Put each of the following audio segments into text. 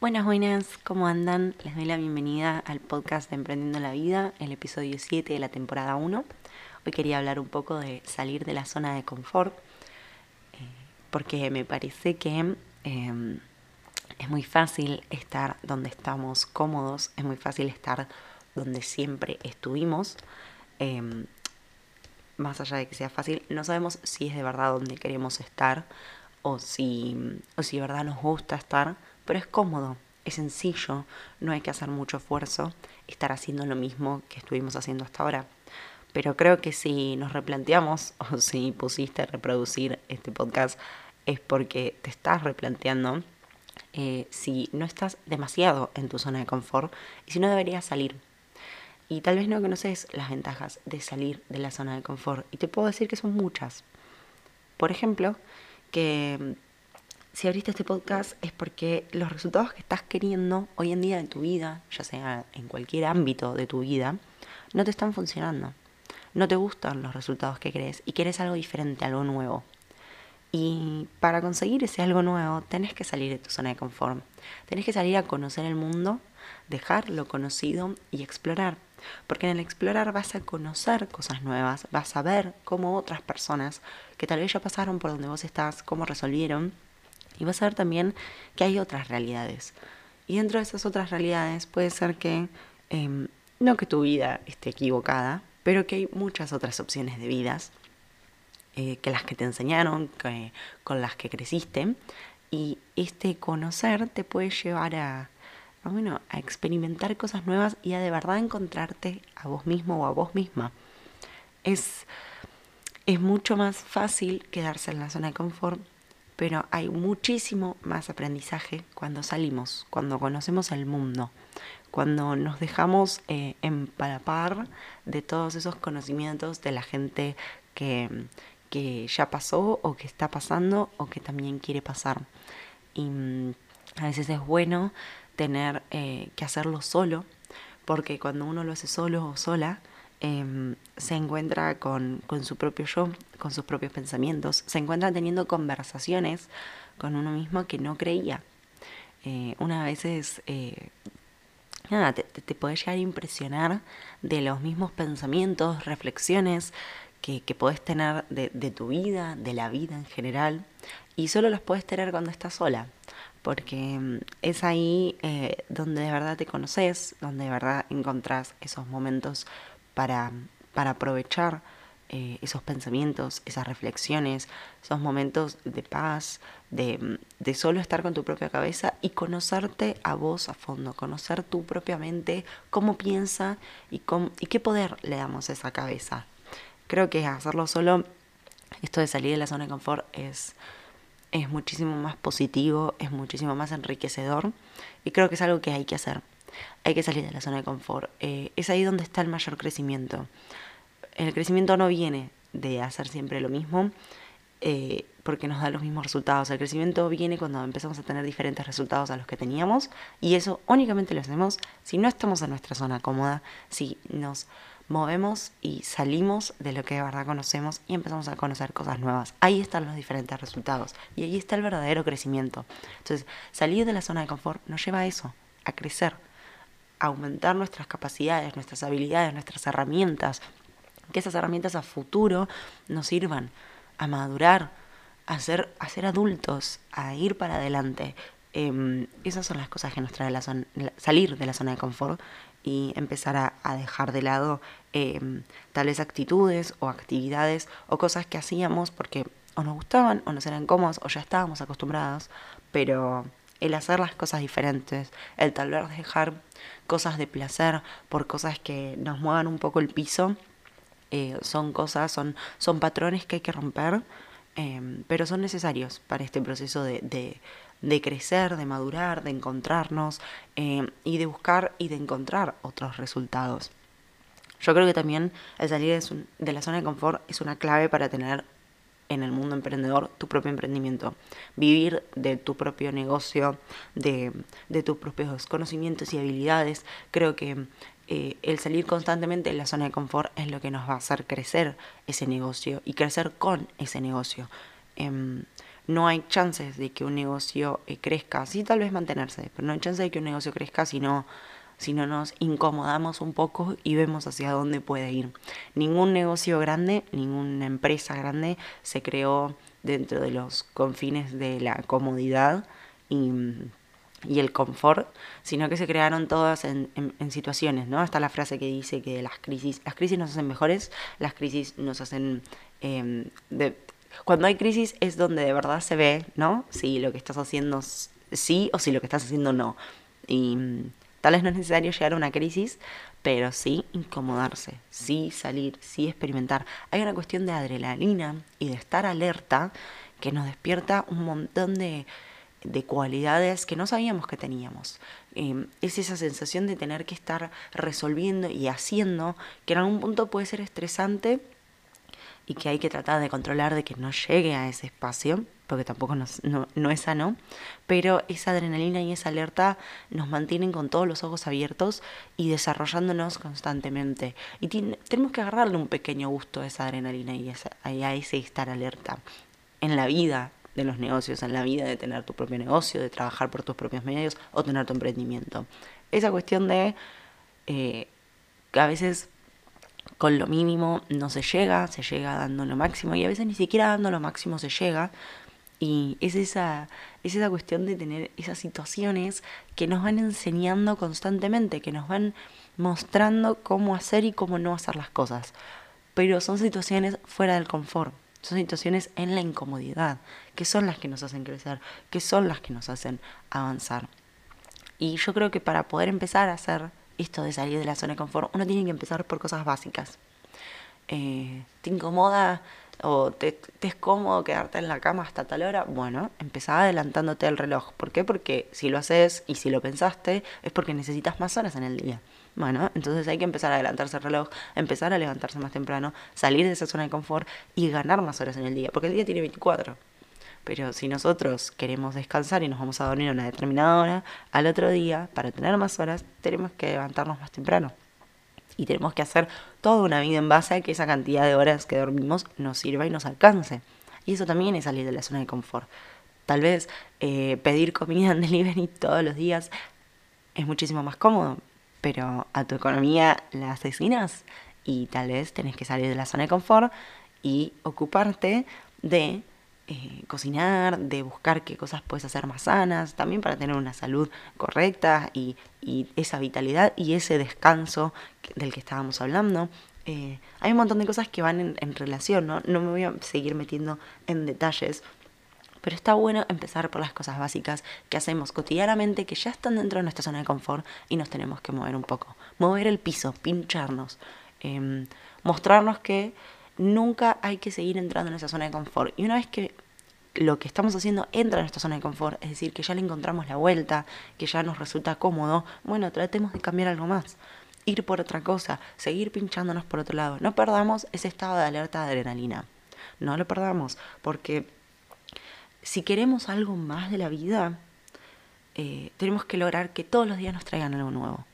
Buenas, buenas, ¿cómo andan? Les doy la bienvenida al podcast de Emprendiendo la Vida, el episodio 7 de la temporada 1. Hoy quería hablar un poco de salir de la zona de confort, eh, porque me parece que eh, es muy fácil estar donde estamos cómodos, es muy fácil estar donde siempre estuvimos. Eh, más allá de que sea fácil, no sabemos si es de verdad donde queremos estar o si, o si de verdad nos gusta estar pero es cómodo, es sencillo, no hay que hacer mucho esfuerzo, estar haciendo lo mismo que estuvimos haciendo hasta ahora. Pero creo que si nos replanteamos o si pusiste a reproducir este podcast es porque te estás replanteando eh, si no estás demasiado en tu zona de confort y si no deberías salir. Y tal vez no conoces las ventajas de salir de la zona de confort. Y te puedo decir que son muchas. Por ejemplo, que si abriste este podcast es porque los resultados que estás queriendo hoy en día en tu vida, ya sea en cualquier ámbito de tu vida, no te están funcionando. No te gustan los resultados que crees y quieres algo diferente, algo nuevo. Y para conseguir ese algo nuevo, tenés que salir de tu zona de confort. Tenés que salir a conocer el mundo, dejar lo conocido y explorar. Porque en el explorar vas a conocer cosas nuevas, vas a ver cómo otras personas que tal vez ya pasaron por donde vos estás, cómo resolvieron y vas a ver también que hay otras realidades. Y dentro de esas otras realidades puede ser que, em, no que tu vida esté equivocada, pero que hay muchas otras opciones de vidas eh, que las que te enseñaron, que, con las que creciste. Y este conocer te puede llevar a, a, bueno, a experimentar cosas nuevas y a de verdad encontrarte a vos mismo o a vos misma. Es, es mucho más fácil quedarse en la zona de confort pero hay muchísimo más aprendizaje cuando salimos, cuando conocemos el mundo, cuando nos dejamos eh, empalapar de todos esos conocimientos de la gente que, que ya pasó o que está pasando o que también quiere pasar. Y mm, a veces es bueno tener eh, que hacerlo solo, porque cuando uno lo hace solo o sola, Em, se encuentra con, con, su propio yo, con sus propios pensamientos, se encuentra teniendo conversaciones con uno mismo que no creía. Eh, una vez es, eh, te, te, puede llegar a impresionar de los mismos pensamientos, reflexiones que, que podés tener de, de tu vida, de la vida en general, y solo los puedes tener cuando estás sola porque em, es ahí eh, donde de verdad te conoces, donde de verdad encontrás esos momentos para, para aprovechar eh, esos pensamientos, esas reflexiones, esos momentos de paz, de, de, solo estar con tu propia cabeza y conocerte a vos a fondo, conocer tú propiamente cómo piensa y, y qué poder le damos a esa cabeza. Creo que hacerlo solo, esto de salir de la zona de confort es, es muchísimo más positivo, es muchísimo más enriquecedor y creo que es algo que hay que hacer hay que salir de la zona de confort. Eh, es ahí donde está el mayor crecimiento. El crecimiento no viene de hacer siempre lo mismo eh, porque nos da los mismos resultados. El crecimiento viene cuando empezamos a tener diferentes resultados a los que teníamos y eso únicamente lo hacemos si no estamos en nuestra zona cómoda, si nos movemos y salimos de lo que de verdad conocemos y empezamos a conocer cosas nuevas. Ahí están los diferentes resultados y ahí está el verdadero crecimiento. Entonces, salir de la zona de confort nos lleva a eso, a crecer aumentar nuestras capacidades, nuestras habilidades, nuestras herramientas, que esas herramientas a futuro nos sirvan a madurar, a ser, a ser adultos, a ir para adelante. Eh, esas son las cosas que nos trae la zona, salir de la zona de confort y empezar a, dejar de lado eh, tales actitudes o actividades o cosas que hacíamos porque o nos gustaban o nos eran cómodos o ya estábamos acostumbrados, pero el hacer las cosas diferentes, el tal vez dejar cosas de placer por cosas que nos muevan un poco el piso, eh, son cosas, son, son patrones que hay que romper, eh, pero son necesarios para este proceso de, de, crecer, de madurar, de encontrarnos eh, y de buscar y de encontrar otros resultados. Yo creo que también el salir de la zona de confort es una clave para tener en el mundo emprendedor tu propio emprendimiento, vivir de tu propio negocio, de, de tus propios conocimientos y habilidades. Creo que eh, el salir constantemente de la zona de confort es lo que nos va a hacer crecer ese negocio y crecer con ese negocio. em, no hay chances de que un negocio eh, crezca, sí tal vez mantenerse, pero no hay chance de que un negocio crezca si no, si no nos incomodamos un poco y vemos hacia dónde puede ir. Ningún negocio grande, ninguna empresa grande se creó dentro de los confines de la comodidad y, el confort, sino que se crearon todas en, situaciones, ¿no? Está la frase que dice que las crisis, las crisis nos hacen mejores, las crisis nos hacen em, cuando hay crisis es donde de verdad se ve, ¿no? Si lo que estás haciendo sí o si lo que estás haciendo no. Y tal vez no es necesario llegar a una crisis, pero sí incomodarse, sí salir, sí experimentar. Hay una cuestión de adrenalina y de estar alerta que nos despierta un montón de, de cualidades que no sabíamos que teníamos. Em, es esa sensación de tener que estar resolviendo y haciendo, que en algún punto puede ser estresante y que hay que tratar de controlar de que no llegue a ese espacio, porque tampoco no, es sano, pero esa adrenalina y esa alerta nos mantienen con todos los ojos abiertos y desarrollándonos constantemente. Y tenemos que agarrarle un pequeño gusto a esa adrenalina y, a ese estar alerta en la vida de los negocios, en la vida de tener tu propio negocio, de trabajar por tus propios medios o tener tu emprendimiento. Esa cuestión de eh, a veces con lo mínimo no se llega, se llega dando lo máximo y a veces ni siquiera dando lo máximo se llega. Y es esa, es esa cuestión de tener esas situaciones que nos van enseñando constantemente, que nos van mostrando cómo hacer y cómo no hacer las cosas. Pero son situaciones fuera del confort, son situaciones en la incomodidad, que son las que nos hacen crecer, que son las que nos hacen avanzar. Y yo creo que para poder empezar a hacer esto de salir de la zona de confort, uno tiene que empezar por cosas básicas. Eh, ¿Te incomoda o te, es cómodo quedarte en la cama hasta tal hora? Bueno, empezá adelantándote el reloj. ¿Por qué? Porque si lo haces y si lo pensaste, es porque necesitas más horas en el día. Bueno, entonces hay que empezar a adelantarse el reloj, empezar a levantarse más temprano, salir de esa zona de confort y ganar más horas en el día, porque el día tiene 24. Pero si nosotros queremos descansar y nos vamos a dormir a una determinada hora, al otro día, para tener más horas, tenemos que levantarnos más temprano. Y tenemos que hacer toda una vida en base a que esa cantidad de horas que dormimos nos sirva y nos alcance. Y eso también es salir de la zona de confort. Tal vez eh, pedir comida en delivery todos los días es muchísimo más cómodo, pero a tu economía la asesinas y tal vez tenés que salir de la zona de confort y ocuparte de eh, cocinar, de buscar qué cosas puedes hacer más sanas, también para tener una salud correcta y, esa vitalidad y ese descanso del que estábamos hablando. Eh, hay un montón de cosas que van en, relación, ¿no? No me voy a seguir metiendo en detalles, pero está bueno empezar por las cosas básicas que hacemos cotidianamente, que ya están dentro de nuestra zona de confort y nos tenemos que mover un poco. Mover el piso, pincharnos, em, mostrarnos que nunca hay que seguir entrando en esa zona de confort. Y una vez que lo que estamos haciendo entra en esta zona de confort, es decir, que ya le encontramos la vuelta, que ya nos resulta cómodo, bueno, tratemos de cambiar algo más. Ir por otra cosa, seguir pinchándonos por otro lado. No perdamos ese estado de alerta de adrenalina. No lo perdamos, porque si queremos algo más de la vida, eh, tenemos que lograr que todos los días nos traigan algo nuevo.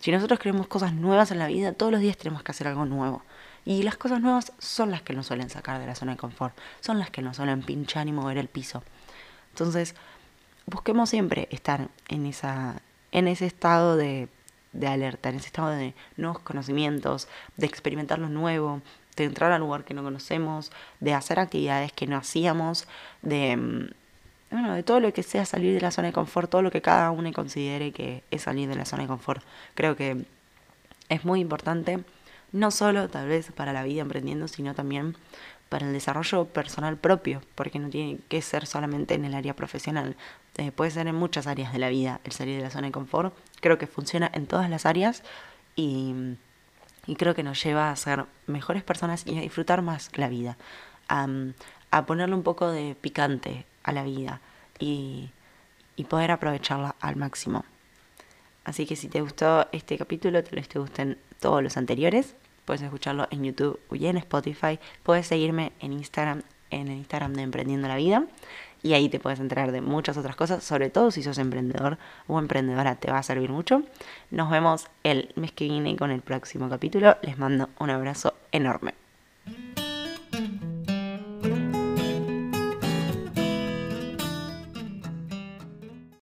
Si nosotros queremos cosas nuevas en la vida, todos los días tenemos que hacer algo nuevo. Y las cosas nuevas son las que nos suelen sacar de la zona de confort, son las que nos suelen pinchar y mover el piso. Entonces, busquemos siempre estar en, esa, en ese estado de, de alerta, en ese estado de nuevos conocimientos, de experimentar lo nuevo, de entrar al lugar que no conocemos, de hacer actividades que no hacíamos, de, mm, bueno, de todo lo que sea salir de la zona de confort, todo lo que cada uno considere que es salir de la zona de confort. Creo que es muy importante no solo tal vez para la vida emprendiendo, sino también para el desarrollo personal propio, porque no tiene que ser solamente en el área profesional, eh, puede ser en muchas áreas de la vida el salir de la zona de confort. Creo que funciona en todas las áreas y, creo que nos lleva a ser mejores personas y a disfrutar más la vida, a, a ponerle un poco de picante a la vida y, y poder aprovecharla al máximo. Así que si te gustó este capítulo, tal vez te gusten todos los anteriores. Puedes escucharlo en YouTube y en Spotify. Puedes seguirme en Instagram, en el Instagram de Emprendiendo la Vida. Y ahí te puedes enterar de muchas otras cosas, sobre todo si sos emprendedor o emprendedora, te va a servir mucho. Nos vemos el mes que viene con el próximo capítulo. Les mando un abrazo enorme.